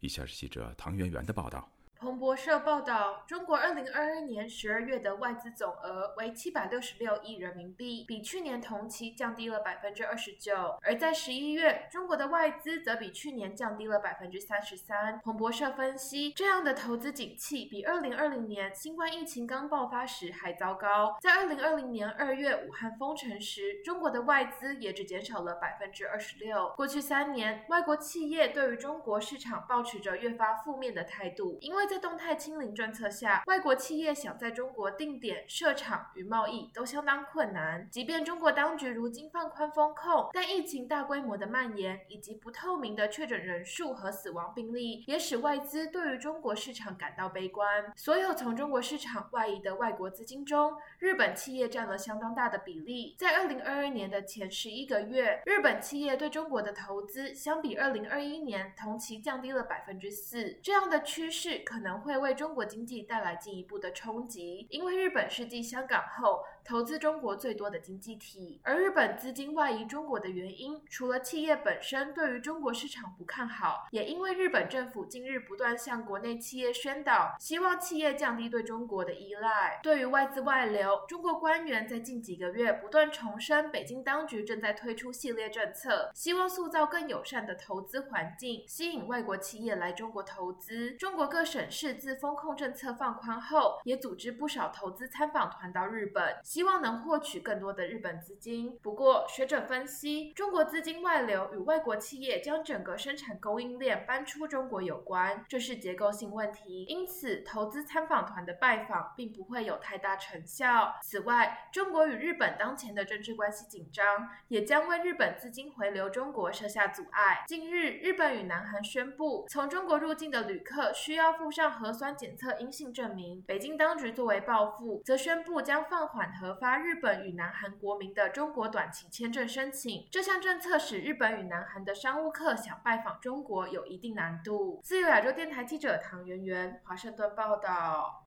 以下是记者唐媛媛的报道。彭博社报道，中国2022年12月的外资总额为766亿人民币，比去年同期降低了29%。而在11月，中国的外资则比去年降低了33%。彭博社分析，这样的投资景气比2020年新冠疫情刚爆发时还糟糕。在2020年2月武汉封城时，中国的外资也只减少了26%。过去三年，外国企业对于中国市场保持着越发负面的态度，因为在动态清零政策下，外国企业想在中国定点设厂与贸易都相当困难。即便中国当局如今放宽风控，但疫情大规模的蔓延以及不透明的确诊人数和死亡病例，也使外资对于中国市场感到悲观。所有从中国市场外移的外国资金中，日本企业占了相当大的比例。在二零二二年的前十一个月，日本企业对中国的投资相比二零二一年同期降低了百分之四。这样的趋势可。可能会为中国经济带来进一步的冲击，因为日本是继香港后投资中国最多的经济体。而日本资金外移中国的原因，除了企业本身对于中国市场不看好，也因为日本政府近日不断向国内企业宣导，希望企业降低对中国的依赖。对于外资外流，中国官员在近几个月不断重申，北京当局正在推出系列政策，希望塑造更友善的投资环境，吸引外国企业来中国投资。中国各省。市自风控政策放宽后，也组织不少投资参访团到日本，希望能获取更多的日本资金。不过，学者分析，中国资金外流与外国企业将整个生产供应链搬出中国有关，这是结构性问题。因此，投资参访团的拜访并不会有太大成效。此外，中国与日本当前的政治关系紧张，也将为日本资金回流中国设下阻碍。近日，日本与南韩宣布，从中国入境的旅客需要附上。核酸检测阴性证明，北京当局作为报复，则宣布将放缓核发日本与南韩国民的中国短期签证申请。这项政策使日本与南韩的商务客想拜访中国有一定难度。自由亚洲电台记者唐媛媛，华盛顿报道。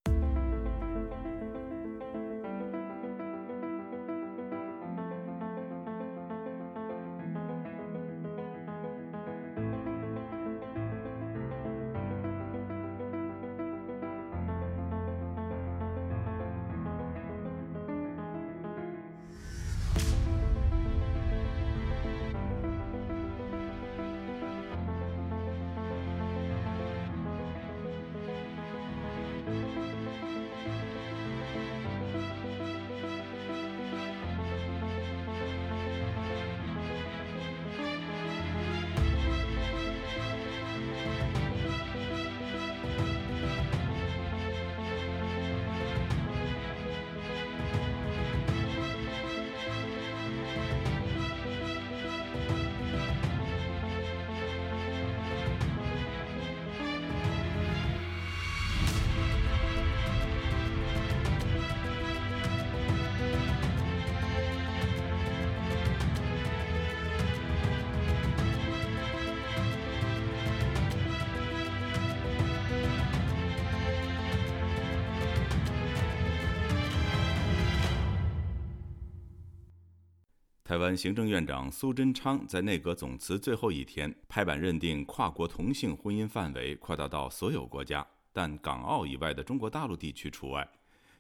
行政院长苏贞昌在内阁总辞最后一天拍板认定，跨国同性婚姻范围扩大到所有国家，但港澳以外的中国大陆地区除外。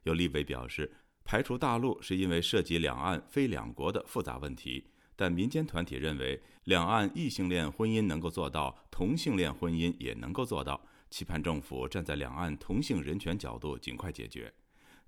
有立委表示，排除大陆是因为涉及两岸非两国的复杂问题，但民间团体认为，两岸异性恋婚姻能够做到，同性恋婚姻也能够做到，期盼政府站在两岸同性人权角度尽快解决。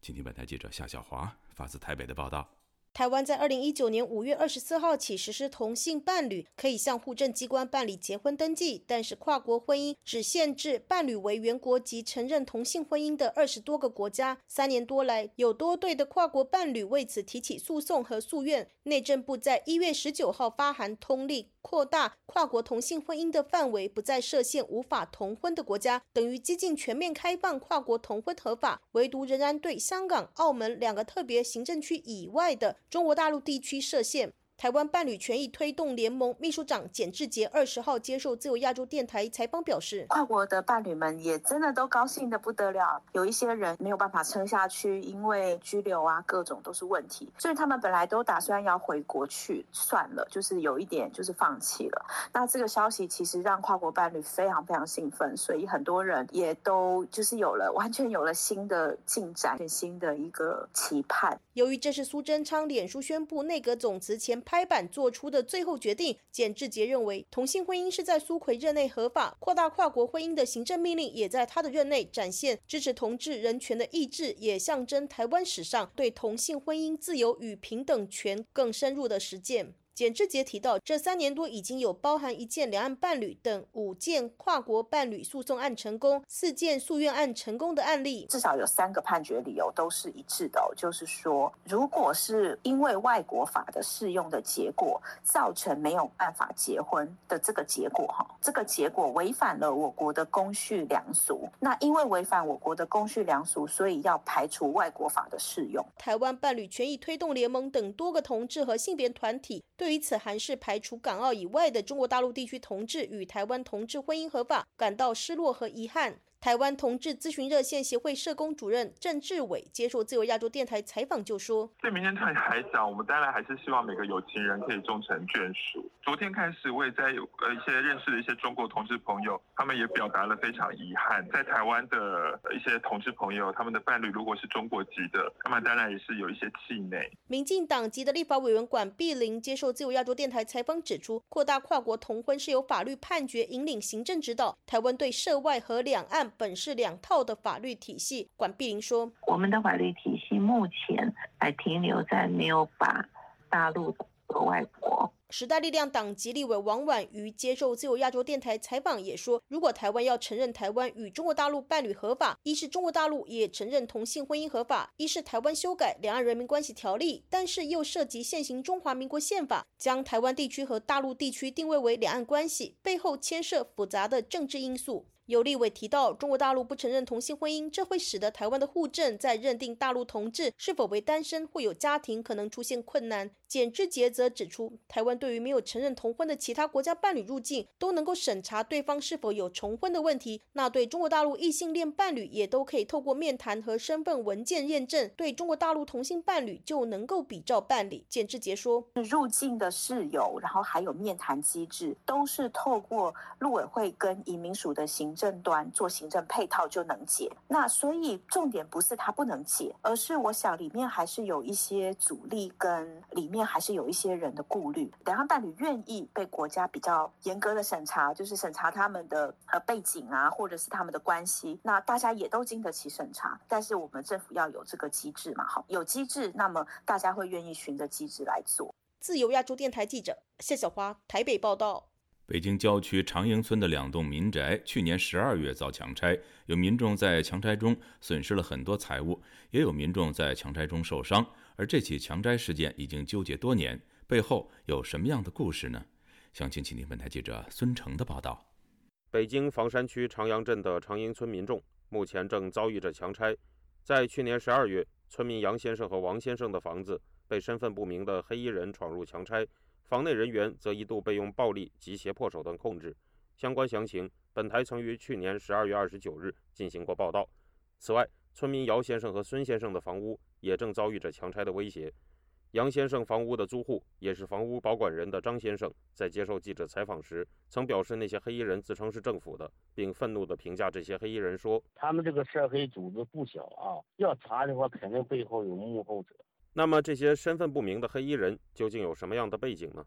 请听本台记者夏小华发自台北的报道。台湾在二零一九年五月二十四号起实施同性伴侣可以向户政机关办理结婚登记，但是跨国婚姻只限制伴侣为原国籍承认同性婚姻的二十多个国家。三年多来，有多对的跨国伴侣为此提起诉讼和诉愿。内政部在一月十九号发函通令，扩大跨国同性婚姻的范围，不再设限无法同婚的国家，等于接近全面开放跨国同婚合法。唯独仍然对香港、澳门两个特别行政区以外的。中国大陆地区设限。台湾伴侣权益推动联盟秘书长简志杰二十号接受自由亚洲电台采访表示，跨国的伴侣们也真的都高兴的不得了。有一些人没有办法撑下去，因为拘留啊，各种都是问题，所以他们本来都打算要回国去，算了，就是有一点就是放弃了。那这个消息其实让跨国伴侣非常非常兴奋，所以很多人也都就是有了完全有了新的进展，新的一个期盼。由于这是苏贞昌脸书宣布内阁总辞前拍板做出的最后决定，简志杰认为同性婚姻是在苏奎任内合法，扩大跨国婚姻的行政命令也在他的任内展现支持同志人权的意志，也象征台湾史上对同性婚姻自由与平等权更深入的实践。简志杰提到，这三年多已经有包含一件两岸伴侣等五件跨国伴侣诉讼案成功，四件诉愿案成功的案例，至少有三个判决理由都是一致的，就是说，如果是因为外国法的适用的结果造成没有办法结婚的这个结果，哈，这个结果违反了我国的公序良俗，那因为违反我国的公序良俗，所以要排除外国法的适用。台湾伴侣权益推动联盟等多个同志和性别团体。对对于此函是排除港澳以外的中国大陆地区同志与台湾同志婚姻合法，感到失落和遗憾。台湾同志咨询热线协会社工主任郑志伟接受自由亚洲电台采访就说：“对民间团体来讲，我们当然还是希望每个有情人可以终成眷属。昨天开始，我也在有呃一些认识的一些中国同志朋友，他们也表达了非常遗憾，在台湾的一些同志朋友，他们的伴侣如果是中国籍的，他们当然也是有一些气馁。”民进党籍的立法委员管碧玲接受自由亚洲电台采访指出，扩大跨国同婚是由法律判决引领行政指导，台湾对涉外和两岸。本是两套的法律体系，管碧玲说：“我们的法律体系目前还停留在没有把大陆和外国。”时代力量党籍立委王婉瑜接受自由亚洲电台采访也说：“如果台湾要承认台湾与中国大陆伴侣合法，一是中国大陆也承认同性婚姻合法，一是台湾修改两岸人民关系条例，但是又涉及现行中华民国宪法，将台湾地区和大陆地区定位为两岸关系，背后牵涉复杂的政治因素。”有立委提到，中国大陆不承认同性婚姻，这会使得台湾的户政在认定大陆同志是否为单身或有家庭可能出现困难。简志杰则指出，台湾对于没有承认同婚的其他国家伴侣入境，都能够审查对方是否有重婚的问题。那对中国大陆异性恋伴侣，也都可以透过面谈和身份文件验证，对中国大陆同性伴侣就能够比照办理。简志杰说，入境的事由，然后还有面谈机制，都是透过陆委会跟移民署的行政端做行政配套就能解。那所以重点不是他不能解，而是我想里面还是有一些阻力跟里面。面还是有一些人的顾虑，两岸伴侣愿意被国家比较严格的审查，就是审查他们的呃背景啊，或者是他们的关系，那大家也都经得起审查。但是我们政府要有这个机制嘛，好，有机制，那么大家会愿意循着机制来做。自由亚洲电台记者谢小花台北报道。北京郊区长营村的两栋民宅去年十二月遭强拆，有民众在强拆中损失了很多财物，也有民众在强拆中受伤。而这起强摘事件已经纠结多年，背后有什么样的故事呢？详情，请听本台记者孙成的报道。北京房山区长阳镇的长营村民众目前正遭遇着强拆。在去年十二月，村民杨先生和王先生的房子被身份不明的黑衣人闯入强拆，房内人员则一度被用暴力及胁迫手段控制。相关详情，本台曾于去年十二月二十九日进行过报道。此外，村民姚先生和孙先生的房屋也正遭遇着强拆的威胁。杨先生房屋的租户，也是房屋保管人的张先生，在接受记者采访时，曾表示那些黑衣人自称是政府的，并愤怒地评价这些黑衣人说：“他们这个涉黑组织不小啊，要查的话，肯定背后有幕后者。”那么，这些身份不明的黑衣人究竟有什么样的背景呢？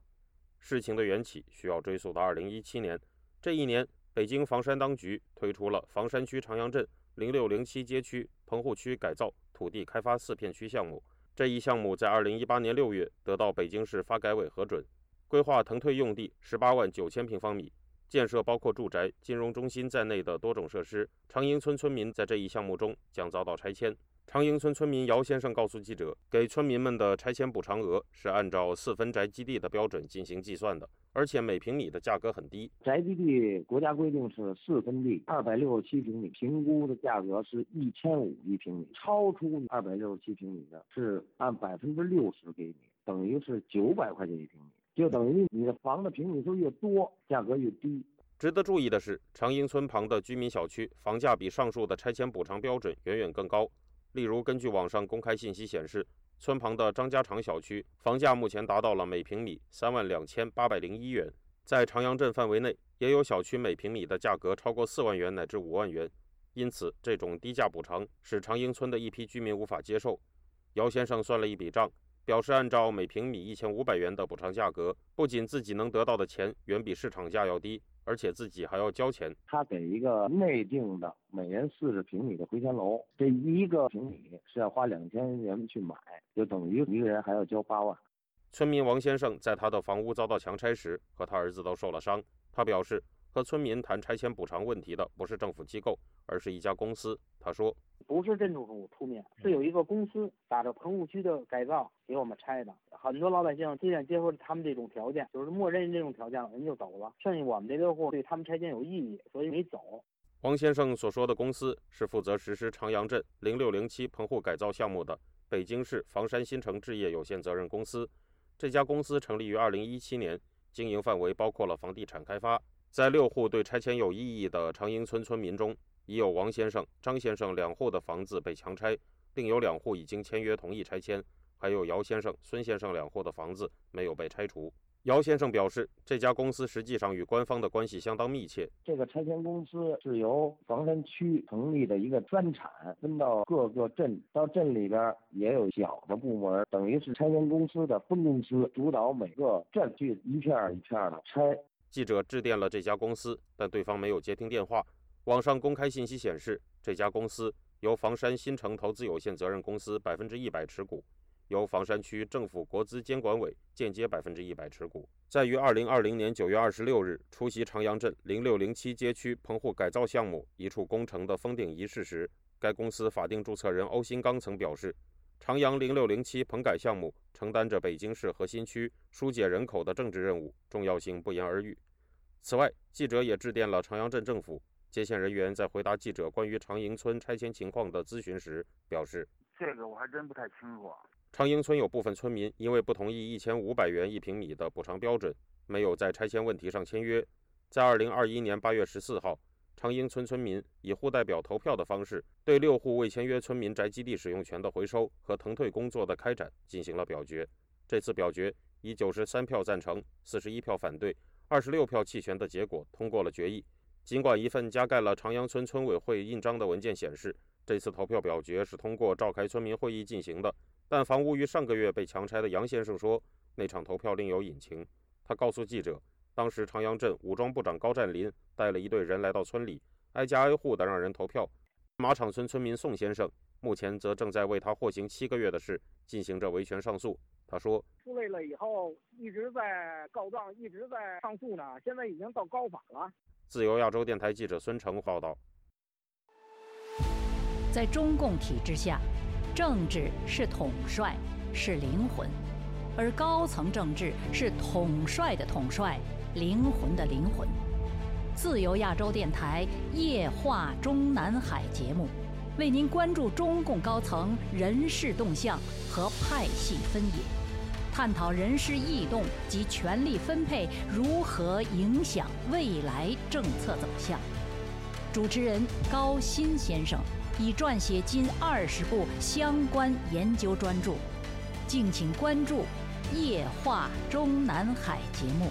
事情的缘起需要追溯到2017年。这一年，北京房山当局推出了房山区长阳镇。零六零七街区棚户区改造土地开发四片区项目，这一项目在二零一八年六月得到北京市发改委核准，规划腾退用地十八万九千平方米，建设包括住宅、金融中心在内的多种设施。长营村村民在这一项目中将遭到拆迁。长营村村民姚先生告诉记者，给村民们的拆迁补偿额是按照四分宅基地的标准进行计算的，而且每平米的价格很低。宅基地国家规定是四分地，二百六十七平米，评估的价格是一千五一平米，超出二百六十七平米的是按百分之六十给你。等于是九百块钱一平米，就等于你的房子平米数越多，价格越低。值得注意的是，长营村旁的居民小区房价比上述的拆迁补偿标准远远更高。例如，根据网上公开信息显示，村旁的张家场小区房价目前达到了每平米三万两千八百零一元。在长阳镇范围内，也有小区每平米的价格超过四万元乃至五万元。因此，这种低价补偿使长英村的一批居民无法接受。姚先生算了一笔账，表示按照每平米一千五百元的补偿价格，不仅自己能得到的钱远比市场价要低。而且自己还要交钱。他给一个内定的每人四十平米的回迁楼，这一个平米是要花两千元去买，就等于一个人还要交八万。村民王先生在他的房屋遭到强拆时，和他儿子都受了伤。他表示。和村民谈拆迁补偿问题的不是政府机构，而是一家公司。他说：“不是镇政府出面，是有一个公司打着棚户区的改造给我们拆的。很多老百姓既然接受了他们这种条件，就是默认这种条件了，人就走了。剩下我们这个户对他们拆迁有异议，所以没走。”王先生所说的公司是负责实施长阳镇零六零七棚户改造项目的北京市房山新城置业有限责任公司。这家公司成立于二零一七年，经营范围包括了房地产开发。在六户对拆迁有异议的长营村村民中，已有王先生、张先生两户的房子被强拆，另有两户已经签约同意拆迁，还有姚先生、孙先生两户的房子没有被拆除。姚先生表示，这家公司实际上与官方的关系相当密切。这个拆迁公司是由房山区成立的一个专产，分到各个镇，到镇里边也有小的部门，等于是拆迁公司的分公司，主导每个镇去一片一片的拆。记者致电了这家公司，但对方没有接听电话。网上公开信息显示，这家公司由房山新城投资有限责任公司百分之一百持股，由房山区政府国资监管委间接百分之一百持股。在于二零二零年九月二十六日出席长阳镇零六零七街区棚户改造项目一处工程的封顶仪式时，该公司法定注册人欧新刚曾表示。长阳零六零七棚改项目承担着北京市核心区疏解人口的政治任务，重要性不言而喻。此外，记者也致电了长阳镇政府，接线人员在回答记者关于长营村拆迁情况的咨询时表示：“这个我还真不太清楚。”长营村有部分村民因为不同意一千五百元一平米的补偿标准，没有在拆迁问题上签约。在二零二一年八月十四号。长英村村民以户代表投票的方式，对六户未签约村民宅基地使用权的回收和腾退工作的开展进行了表决。这次表决以九十三票赞成、四十一票反对、二十六票弃权的结果通过了决议。尽管一份加盖了长阳村村委会印章的文件显示，这次投票表决是通过召开村民会议进行的，但房屋于上个月被强拆的杨先生说，那场投票另有隐情。他告诉记者。当时长阳镇武装部长高占林带了一队人来到村里，挨家挨户的让人投票。马场村村民宋先生目前则正在为他获刑七个月的事进行着维权上诉。他说：“出来了以后一直在告状，一直在上诉呢，现在已经到高法了。”自由亚洲电台记者孙成报道。在中共体制下，政治是统帅，是灵魂，而高层政治是统帅的统帅。灵魂的灵魂，自由亚洲电台夜话中南海节目，为您关注中共高层人事动向和派系分野，探讨人事异动及权力分配如何影响未来政策走向。主持人高鑫先生已撰写近二十部相关研究专著，敬请关注夜话中南海节目。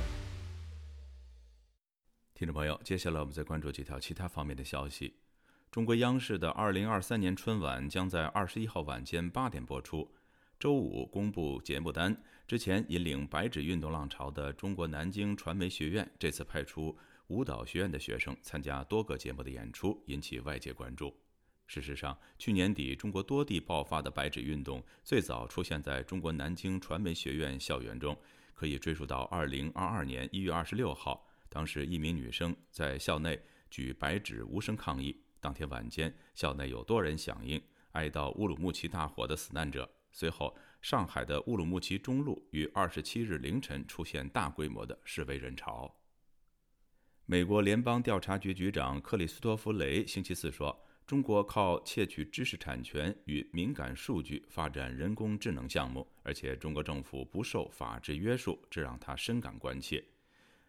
听众朋友，接下来我们再关注几条其他方面的消息。中国央视的二零二三年春晚将在二十一号晚间八点播出。周五公布节目单之前，引领白纸运动浪潮的中国南京传媒学院这次派出舞蹈学院的学生参加多个节目的演出，引起外界关注。事实上，去年底中国多地爆发的白纸运动最早出现在中国南京传媒学院校园中，可以追溯到二零二二年一月二十六号。当时，一名女生在校内举白纸无声抗议。当天晚间，校内有多人响应哀悼乌鲁木齐大火的死难者。随后，上海的乌鲁木齐中路于二十七日凌晨出现大规模的示威人潮。美国联邦调查局局长克里斯托弗·雷星期四说，中国靠窃取知识产权与敏感数据发展人工智能项目，而且中国政府不受法治约束，这让他深感关切。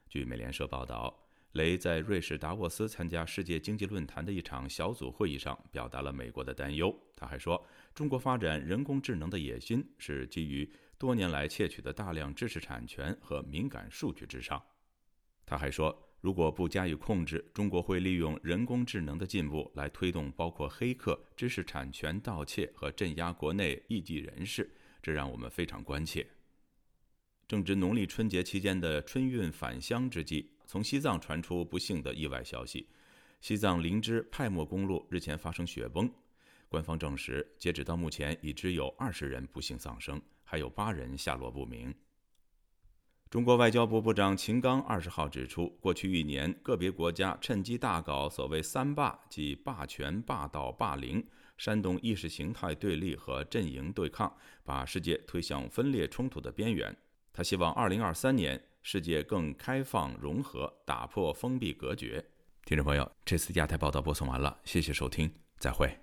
据美联社报道，雷在瑞士达沃斯参加世界经济论坛的一场小组会议上表达了美国的担忧。他还说，中国发展人工智能的野心是基于多年来窃取的大量知识产权和敏感数据之上。他还说。如果不加以控制，中国会利用人工智能的进步来推动包括黑客、知识产权盗窃和镇压国内异己人士，这让我们非常关切。正值农历春节期间的春运返乡之际，从西藏传出不幸的意外消息：西藏林芝派莫公路日前发生雪崩。官方证实，截止到目前，已知有二十人不幸丧生，还有八人下落不明。中国外交部部长秦刚二十号指出，过去一年，个别国家趁机大搞所谓“三霸”，即霸权、霸道、霸凌，煽动意识形态对立和阵营对抗，把世界推向分裂冲突的边缘。他希望二零二三年世界更开放融合，打破封闭隔绝。听众朋友，这次亚太报道播送完了，谢谢收听，再会。